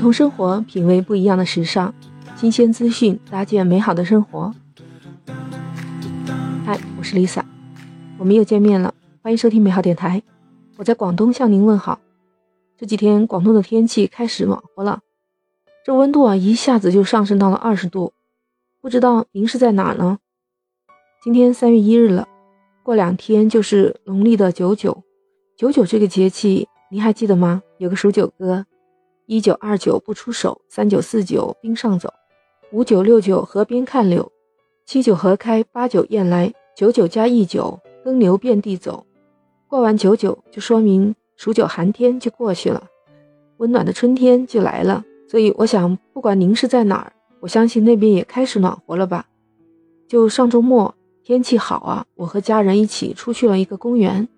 同生活，品味不一样的时尚，新鲜资讯，搭建美好的生活。嗨，我是 Lisa，我们又见面了，欢迎收听美好电台。我在广东向您问好。这几天广东的天气开始暖和了，这温度啊一下子就上升到了二十度。不知道您是在哪呢？今天三月一日了，过两天就是农历的九九。九九这个节气，您还记得吗？有个数九歌：一九二九不出手，三九四九冰上走，五九六九河边看柳，七九河开，八九雁来，九九加一九，耕牛遍地走。过完九九，就说明数九寒天就过去了，温暖的春天就来了。所以我想，不管您是在哪儿，我相信那边也开始暖和了吧？就上周末天气好啊，我和家人一起出去了一个公园。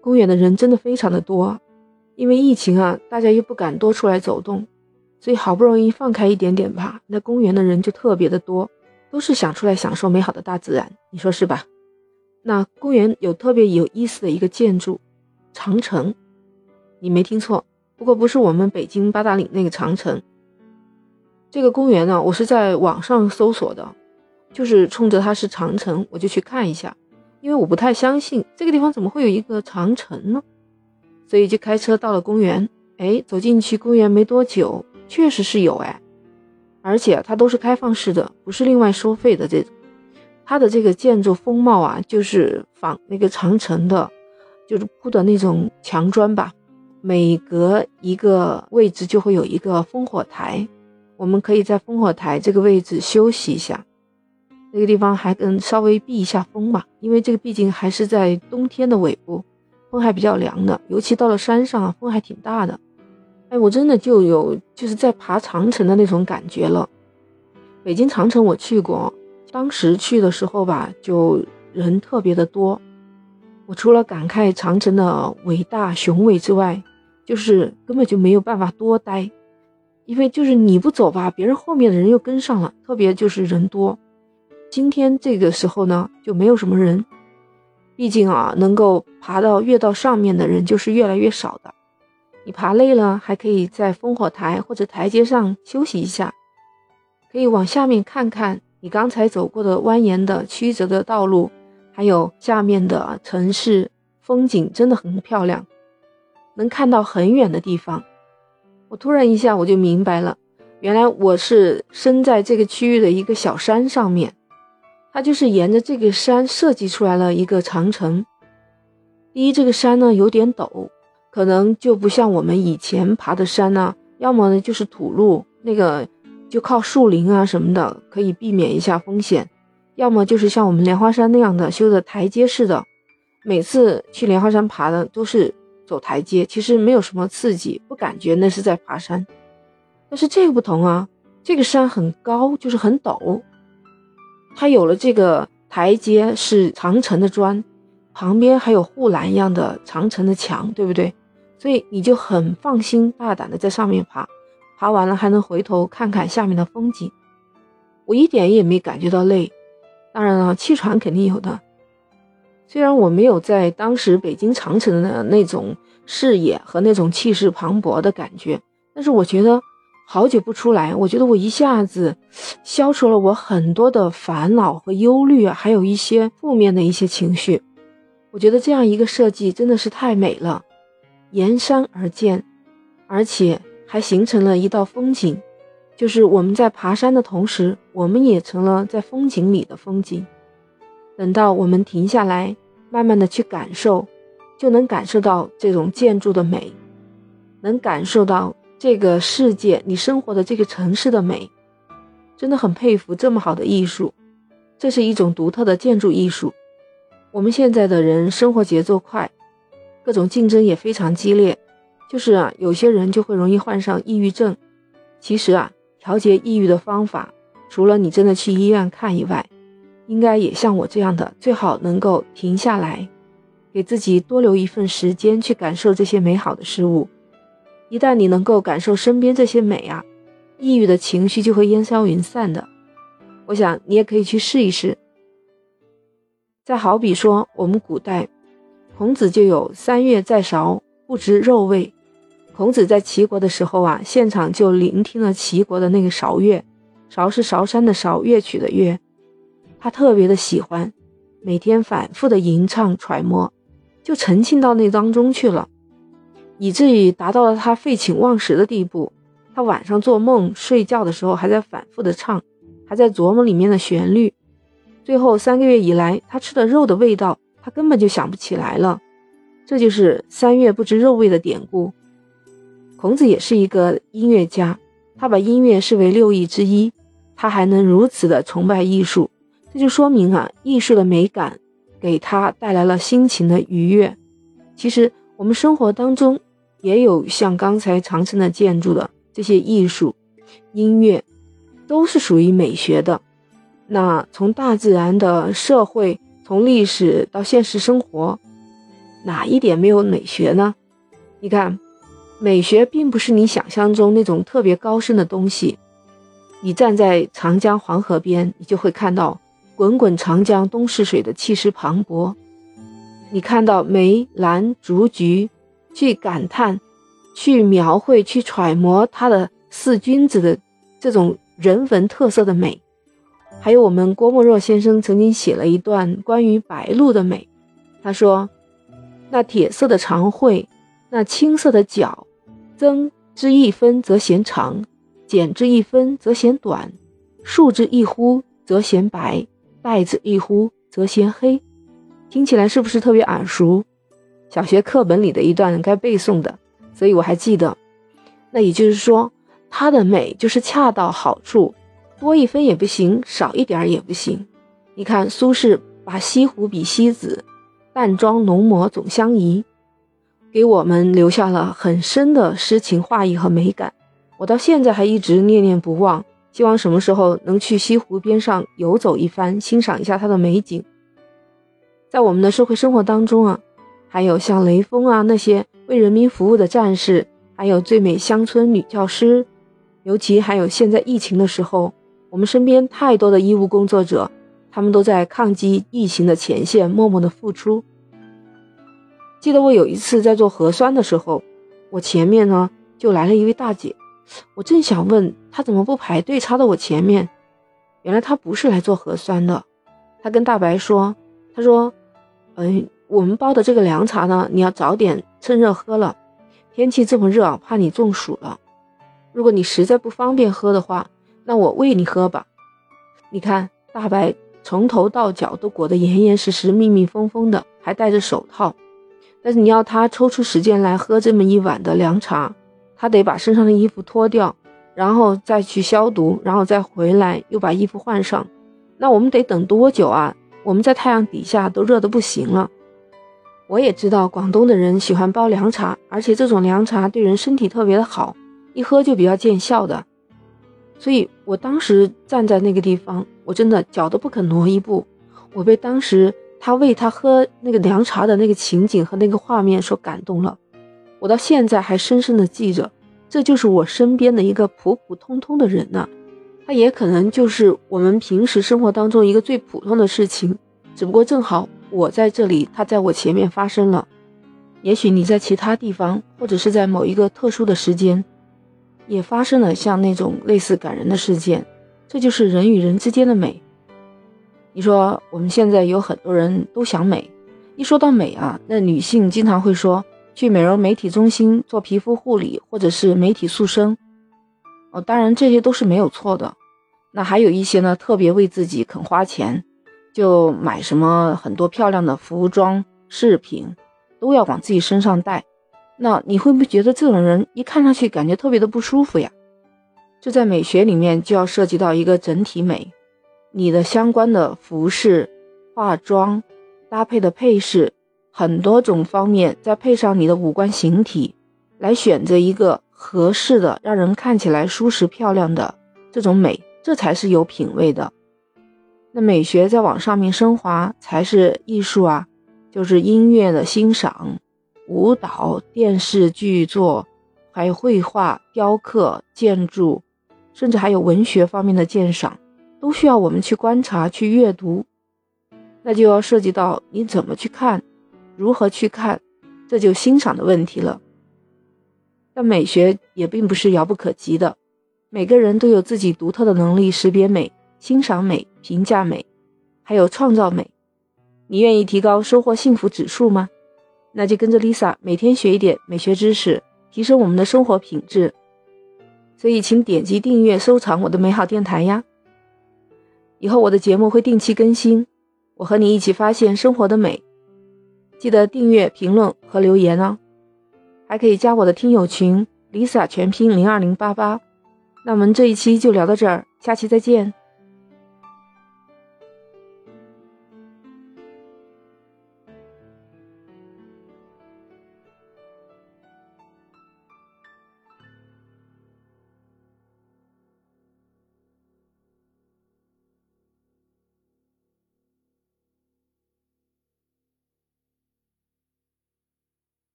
公园的人真的非常的多，因为疫情啊，大家又不敢多出来走动，所以好不容易放开一点点吧，那公园的人就特别的多，都是想出来享受美好的大自然，你说是吧？那公园有特别有意思的一个建筑，长城，你没听错，不过不是我们北京八达岭那个长城。这个公园呢，我是在网上搜索的，就是冲着它是长城，我就去看一下。因为我不太相信这个地方怎么会有一个长城呢，所以就开车到了公园。哎，走进去公园没多久，确实是有哎，而且它都是开放式的，不是另外收费的这种。它的这个建筑风貌啊，就是仿那个长城的，就是铺的那种墙砖吧。每隔一个位置就会有一个烽火台，我们可以在烽火台这个位置休息一下。那个地方还跟稍微避一下风嘛，因为这个毕竟还是在冬天的尾部，风还比较凉的，尤其到了山上，风还挺大的。哎，我真的就有就是在爬长城的那种感觉了。北京长城我去过，当时去的时候吧，就人特别的多。我除了感慨长城的伟大雄伟之外，就是根本就没有办法多待，因为就是你不走吧，别人后面的人又跟上了，特别就是人多。今天这个时候呢，就没有什么人，毕竟啊，能够爬到越到上面的人就是越来越少的。你爬累了，还可以在烽火台或者台阶上休息一下，可以往下面看看你刚才走过的蜿蜒的曲折的道路，还有下面的城市风景，真的很漂亮，能看到很远的地方。我突然一下我就明白了，原来我是身在这个区域的一个小山上面。它就是沿着这个山设计出来了一个长城。第一，这个山呢有点陡，可能就不像我们以前爬的山呢，要么呢就是土路，那个就靠树林啊什么的可以避免一下风险；要么就是像我们莲花山那样的修的台阶式的。每次去莲花山爬的都是走台阶，其实没有什么刺激，不感觉那是在爬山。但是这个不同啊，这个山很高，就是很陡。它有了这个台阶，是长城的砖，旁边还有护栏一样的长城的墙，对不对？所以你就很放心大胆的在上面爬，爬完了还能回头看看下面的风景。我一点也没感觉到累，当然了，气喘肯定有的。虽然我没有在当时北京长城的那种视野和那种气势磅礴的感觉，但是我觉得。好久不出来，我觉得我一下子消除了我很多的烦恼和忧虑，还有一些负面的一些情绪。我觉得这样一个设计真的是太美了，沿山而建，而且还形成了一道风景，就是我们在爬山的同时，我们也成了在风景里的风景。等到我们停下来，慢慢的去感受，就能感受到这种建筑的美，能感受到。这个世界，你生活的这个城市的美，真的很佩服这么好的艺术。这是一种独特的建筑艺术。我们现在的人生活节奏快，各种竞争也非常激烈，就是啊，有些人就会容易患上抑郁症。其实啊，调节抑郁的方法，除了你真的去医院看以外，应该也像我这样的，最好能够停下来，给自己多留一份时间去感受这些美好的事物。一旦你能够感受身边这些美啊，抑郁的情绪就会烟消云散的。我想你也可以去试一试。再好比说，我们古代孔子就有“三月在韶，不知肉味”，孔子在齐国的时候啊，现场就聆听了齐国的那个韶乐，韶是韶山的韶，乐曲的乐，他特别的喜欢，每天反复的吟唱揣摩，就沉浸到那当中去了，以至于达到了他废寝忘食的地步。他晚上做梦、睡觉的时候还在反复的唱，还在琢磨里面的旋律。最后三个月以来，他吃的肉的味道，他根本就想不起来了。这就是“三月不知肉味”的典故。孔子也是一个音乐家，他把音乐视为六艺之一，他还能如此的崇拜艺术，这就说明啊，艺术的美感给他带来了心情的愉悦。其实我们生活当中也有像刚才长城的建筑的这些艺术、音乐，都是属于美学的。那从大自然的社会，从历史到现实生活，哪一点没有美学呢？你看。美学并不是你想象中那种特别高深的东西。你站在长江黄河边，你就会看到滚滚长江东逝水的气势磅礴。你看到梅、兰、竹、菊，去感叹、去描绘、去揣摩他的四君子的这种人文特色的美。还有我们郭沫若先生曾经写了一段关于白鹭的美，他说：“那铁色的长喙，那青色的脚。”增之一分则嫌长，减之一分则嫌短，竖之一忽则嫌白，带之一忽则嫌黑。听起来是不是特别耳熟？小学课本里的一段该背诵的，所以我还记得。那也就是说，它的美就是恰到好处，多一分也不行，少一点也不行。你看苏轼把西湖比西子，淡妆浓抹总相宜。给我们留下了很深的诗情画意和美感，我到现在还一直念念不忘。希望什么时候能去西湖边上游走一番，欣赏一下它的美景。在我们的社会生活当中啊，还有像雷锋啊那些为人民服务的战士，还有最美乡村女教师，尤其还有现在疫情的时候，我们身边太多的医务工作者，他们都在抗击疫情的前线默默的付出。记得我有一次在做核酸的时候，我前面呢就来了一位大姐，我正想问她怎么不排队插到我前面，原来她不是来做核酸的。她跟大白说：“她说，嗯，我们包的这个凉茶呢，你要早点趁热喝了，天气这么热，怕你中暑了。如果你实在不方便喝的话，那我喂你喝吧。你看，大白从头到脚都裹得严严实实、密密封封的，还戴着手套。”但是你要他抽出时间来喝这么一碗的凉茶，他得把身上的衣服脱掉，然后再去消毒，然后再回来又把衣服换上。那我们得等多久啊？我们在太阳底下都热得不行了。我也知道广东的人喜欢煲凉茶，而且这种凉茶对人身体特别的好，一喝就比较见效的。所以我当时站在那个地方，我真的脚都不肯挪一步，我被当时。他喂他喝那个凉茶的那个情景和那个画面所感动了，我到现在还深深的记着。这就是我身边的一个普普通通的人呢，他也可能就是我们平时生活当中一个最普通的事情，只不过正好我在这里，他在我前面发生了。也许你在其他地方，或者是在某一个特殊的时间，也发生了像那种类似感人的事件。这就是人与人之间的美。你说我们现在有很多人都想美，一说到美啊，那女性经常会说去美容美体中心做皮肤护理，或者是美体塑身。哦，当然这些都是没有错的。那还有一些呢，特别为自己肯花钱，就买什么很多漂亮的服装饰品，都要往自己身上带。那你会不会觉得这种人一看上去感觉特别的不舒服呀？这在美学里面就要涉及到一个整体美。你的相关的服饰、化妆、搭配的配饰，很多种方面，再配上你的五官形体，来选择一个合适的、让人看起来舒适漂亮的这种美，这才是有品位的。那美学再往上面升华，才是艺术啊，就是音乐的欣赏、舞蹈、电视剧作，还有绘画、雕刻、建筑，甚至还有文学方面的鉴赏。都需要我们去观察、去阅读，那就要涉及到你怎么去看，如何去看，这就欣赏的问题了。但美学也并不是遥不可及的。每个人都有自己独特的能力，识别美、欣赏美、评价美，还有创造美。你愿意提高收获幸福指数吗？那就跟着 Lisa 每天学一点美学知识，提升我们的生活品质。所以，请点击订阅、收藏我的美好电台呀！以后我的节目会定期更新，我和你一起发现生活的美。记得订阅、评论和留言哦，还可以加我的听友群 Lisa 全拼零二零八八。那我们这一期就聊到这儿，下期再见。